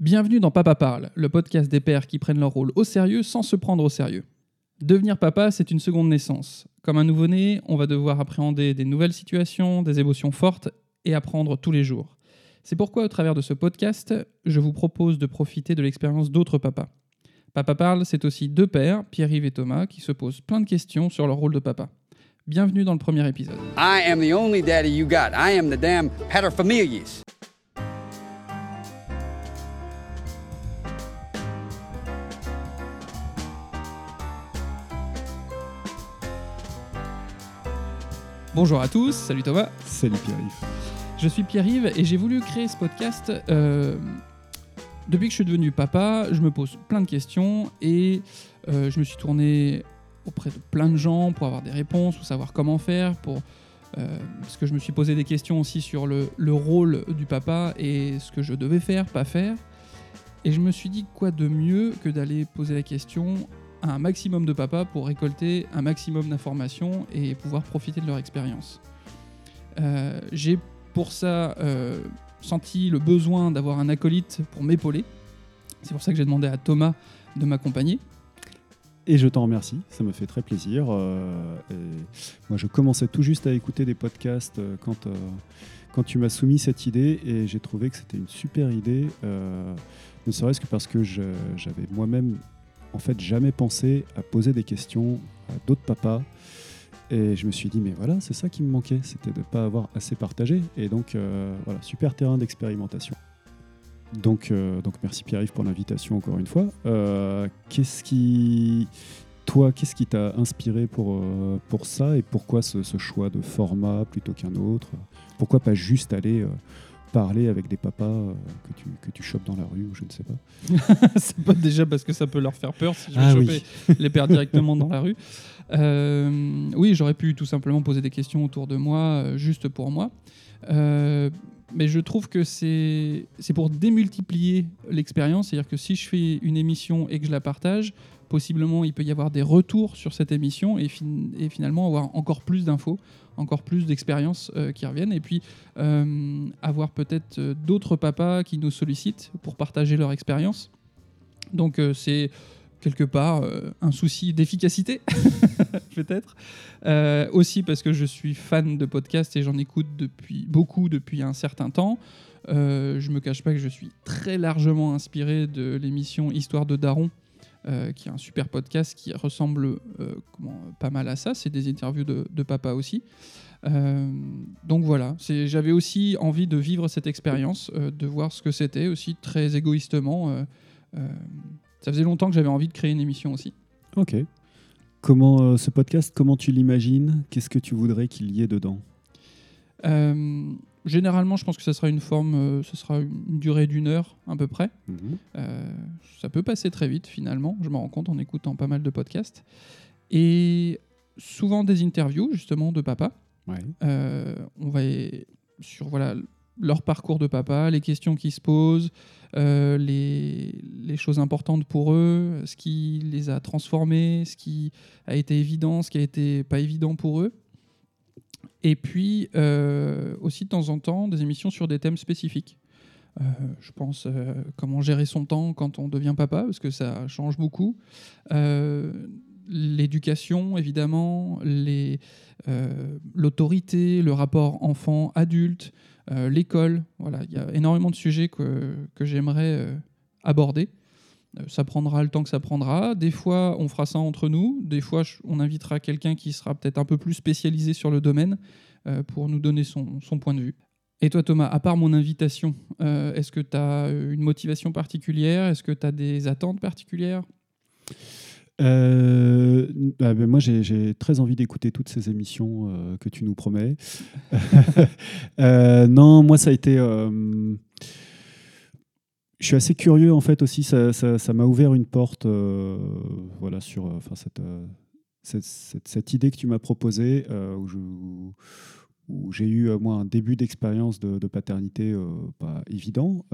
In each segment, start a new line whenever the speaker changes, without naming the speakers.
Bienvenue dans Papa Parle, le podcast des pères qui prennent leur rôle au sérieux sans se prendre au sérieux. Devenir papa, c'est une seconde naissance. Comme un nouveau-né, on va devoir appréhender des nouvelles situations, des émotions fortes et apprendre tous les jours. C'est pourquoi, au travers de ce podcast, je vous propose de profiter de l'expérience d'autres papas. Papa Parle, c'est aussi deux pères, Pierre-Yves et Thomas, qui se posent plein de questions sur leur rôle de papa. Bienvenue dans le premier épisode.
I am the only daddy you got. I am the damn.
Bonjour à tous, salut Thomas.
Salut Pierre-Yves.
Je suis Pierre-Yves et j'ai voulu créer ce podcast. euh, depuis que je suis devenu papa, je me pose plein de questions et euh, je me suis tourné auprès de plein de gens pour avoir des réponses, pour savoir comment faire, pour, euh, parce que je me suis posé des questions aussi sur le, le rôle du papa et ce que je devais faire, pas faire. Et je me suis dit quoi de mieux que d'aller poser la question un maximum de papas pour récolter un maximum d'informations et pouvoir profiter de leur expérience. Euh, J'ai pour ça euh, senti le besoin d'avoir un acolyte pour m'épauler. C'est pour ça que j'ai demandé à Thomas de m'accompagner.
Et je t'en remercie, ça me fait très plaisir. euh, moi, je commençais tout juste à écouter des podcasts quand, quand tu m'as soumis cette idée et j'ai trouvé que c'était une super idée, ne serait-ce que parce que j'avais moi-même en fait jamais pensé à poser des questions à d'autres papas. Et je me suis dit, mais voilà, c'est ça qui me manquait, c'était de ne pas avoir assez partagé. Et donc, euh, voilà, super terrain d'expérimentation. Donc, euh, donc merci Pierre-Yves pour l'invitation encore une fois. Euh, qu'est-ce qui, toi, qu'est-ce qui t'a inspiré pour, pour ça et pourquoi ce, choix de format plutôt qu'un autre? Pourquoi pas juste aller parler avec des papas euh, que, tu, que tu chopes dans la rue ou je ne sais pas
c'est pas déjà parce que ça peut leur faire peur si je vais
Ah
choper les pères directement dans la rue. Euh, oui, j'aurais pu tout simplement poser des questions autour de moi, euh, juste pour moi. Euh, mais je trouve que c'est pour démultiplier l'expérience. C'est-à-dire que si je fais une émission et que je la partage, possiblement il peut y avoir des retours sur cette émission et, fin- et finalement avoir encore plus d'infos, encore plus d'expériences euh, qui reviennent. Et puis euh, avoir peut-être euh, d'autres papas qui nous sollicitent pour partager leur expérience. Donc c'est quelque part un souci d'efficacité, peut-être. Aussi parce que je suis fan de podcasts et j'en écoute depuis beaucoup depuis un certain temps. Je me cache pas que je suis très largement inspiré de l'émission Histoire de Daron, euh, qui est un super podcast qui ressemble euh, comment, pas mal à ça. C'est des interviews de, de papa aussi. Euh, donc voilà, j'avais aussi envie de vivre cette expérience, de voir ce que c'était aussi très égoïstement. ça faisait longtemps que j'avais envie de créer une émission aussi.
Ok. Comment ce podcast, comment tu l'imagines? Qu'est-ce que tu voudrais qu'il y ait dedans?
Généralement, je pense que ça sera une forme, euh, ce sera une durée d'une heure à peu près. Euh, ça peut passer très vite finalement, je me rends compte en écoutant pas mal de podcasts. Et souvent des interviews justement de papa.
Ouais.
Euh, on va y- sur voilà leur parcours de papa, les questions qui se posent, euh, les, les choses importantes pour eux, ce qui les a transformés, ce qui a été évident, ce qui a été pas évident pour eux. Et puis euh, aussi de temps en temps des émissions sur des thèmes spécifiques. Euh, je pense euh, comment gérer son temps quand on devient papa, parce que ça change beaucoup. L'éducation, évidemment, l'autorité, le rapport enfant-adulte, l'école. Voilà, il y a énormément de sujets que, que j'aimerais aborder. Euh, Ça prendra le temps que ça prendra. Des fois, on fera ça entre nous. Des fois, on invitera quelqu'un qui sera peut-être un peu plus spécialisé sur le domaine euh, pour nous donner son, point de vue. Et toi, Thomas, à part mon invitation, euh, est-ce que tu as une motivation particulière? Est-ce que tu as des attentes particulières?
Bah, ben, moi, j'ai très envie d'écouter toutes ces émissions que tu nous promets. Non, moi, ça a été. Je suis assez curieux en fait aussi. Ça m'a ouvert une porte, euh, voilà, sur euh, enfin cette, euh, cette, cette- idée que tu m'as proposée, où j'ai eu moi un début d'expérience de, paternité pas évident.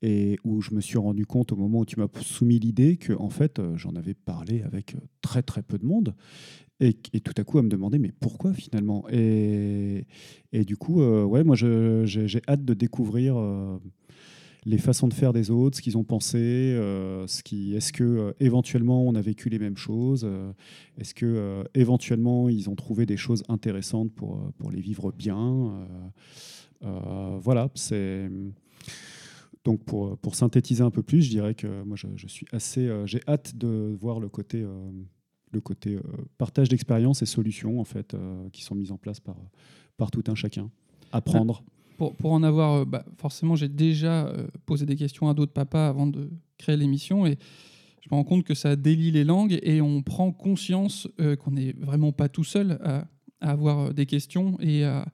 et où je me suis rendu compte au moment où tu m'as soumis l'idée que en fait j'en avais parlé avec très très peu de monde et, tout à coup à me demander mais pourquoi finalement? Et, du coup ouais moi j'ai hâte de découvrir les façons de faire des autres, ce qu'ils ont pensé, euh, ce est-ce que euh, éventuellement on a vécu les mêmes choses, euh, est-ce que éventuellement ils ont trouvé des choses intéressantes pour, pour les vivre bien. voilà, c'est donc pour, pour synthétiser un peu plus, je dirais que moi je, suis assez, j'ai hâte de voir le côté, le côté partage d'expériences et solutions en fait qui sont mises en place par, par tout un chacun. Apprendre.
Pour, pour en avoir, euh, bah, forcément, j'ai déjà euh, posé des questions à d'autres papas avant de créer l'émission et je me rends compte que ça délie les langues et on prend conscience euh, qu'on n'est vraiment pas tout seul à, à avoir des questions et à,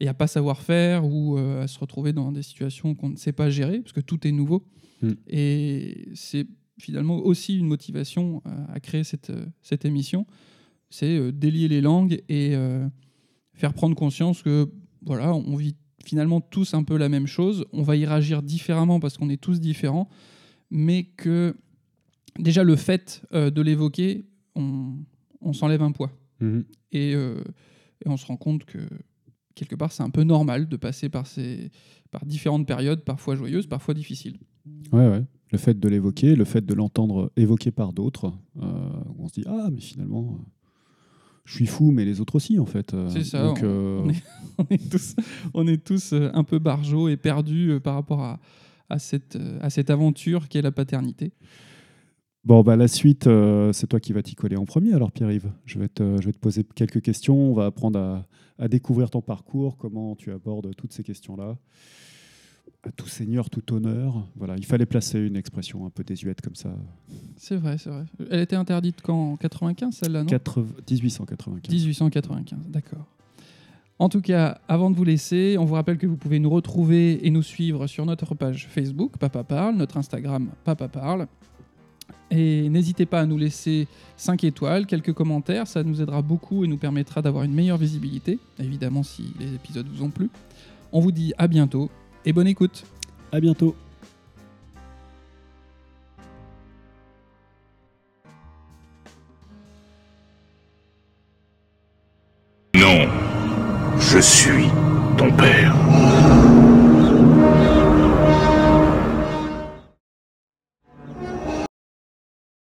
et à pas savoir faire ou euh, à se retrouver dans des situations qu'on ne sait pas gérer parce que tout est nouveau.
Mm.
Et c'est finalement aussi une motivation à créer cette, cette émission, c'est euh, délier les langues et faire prendre conscience que voilà, on vit finalement tous un peu la même chose. On va y réagir différemment parce qu'on est tous différents, mais que déjà le fait euh, de l'évoquer, on, on s'enlève un poids.
Mhm.
Et, euh, et on se rend compte que quelque part, c'est un peu normal de passer par, ces, par différentes périodes, parfois joyeuses, parfois difficiles.
Ouais, ouais. Le fait de l'évoquer, le fait de l'entendre évoqué par d'autres, euh, on se dit ah mais finalement euh, je suis fou, mais les autres aussi en fait. Euh,
C'est ça,
Donc,
on-
euh,
on est- on est tous, on est tous euh, un peu barjots et perdus par rapport à, à, cette, à cette aventure qu'est la paternité.
Bon, bah, la suite, euh, c'est toi qui vas t'y coller en premier, alors Pierre-Yves. Je, vais te- je vais te poser quelques questions. On va apprendre à, à découvrir ton parcours, comment tu abordes toutes ces questions-là. À tout seigneur, tout honneur. Voilà, il fallait placer une expression un peu désuète comme ça.
C'est vrai, c'est vrai. Elle était interdite quand En 95, celle-là, non
80 1895.
1895, d'accord. En tout cas, avant de vous laisser, on vous rappelle que vous pouvez nous retrouver et nous suivre sur notre page Facebook Papa Parle, notre Instagram Papa Parle. Et n'hésitez pas à nous laisser 5 étoiles, quelques commentaires, ça nous aidera beaucoup et nous permettra d'avoir une meilleure visibilité, évidemment si les épisodes vous ont plu. On vous dit à bientôt et bonne écoute.
À bientôt.
Non, je suis ton père.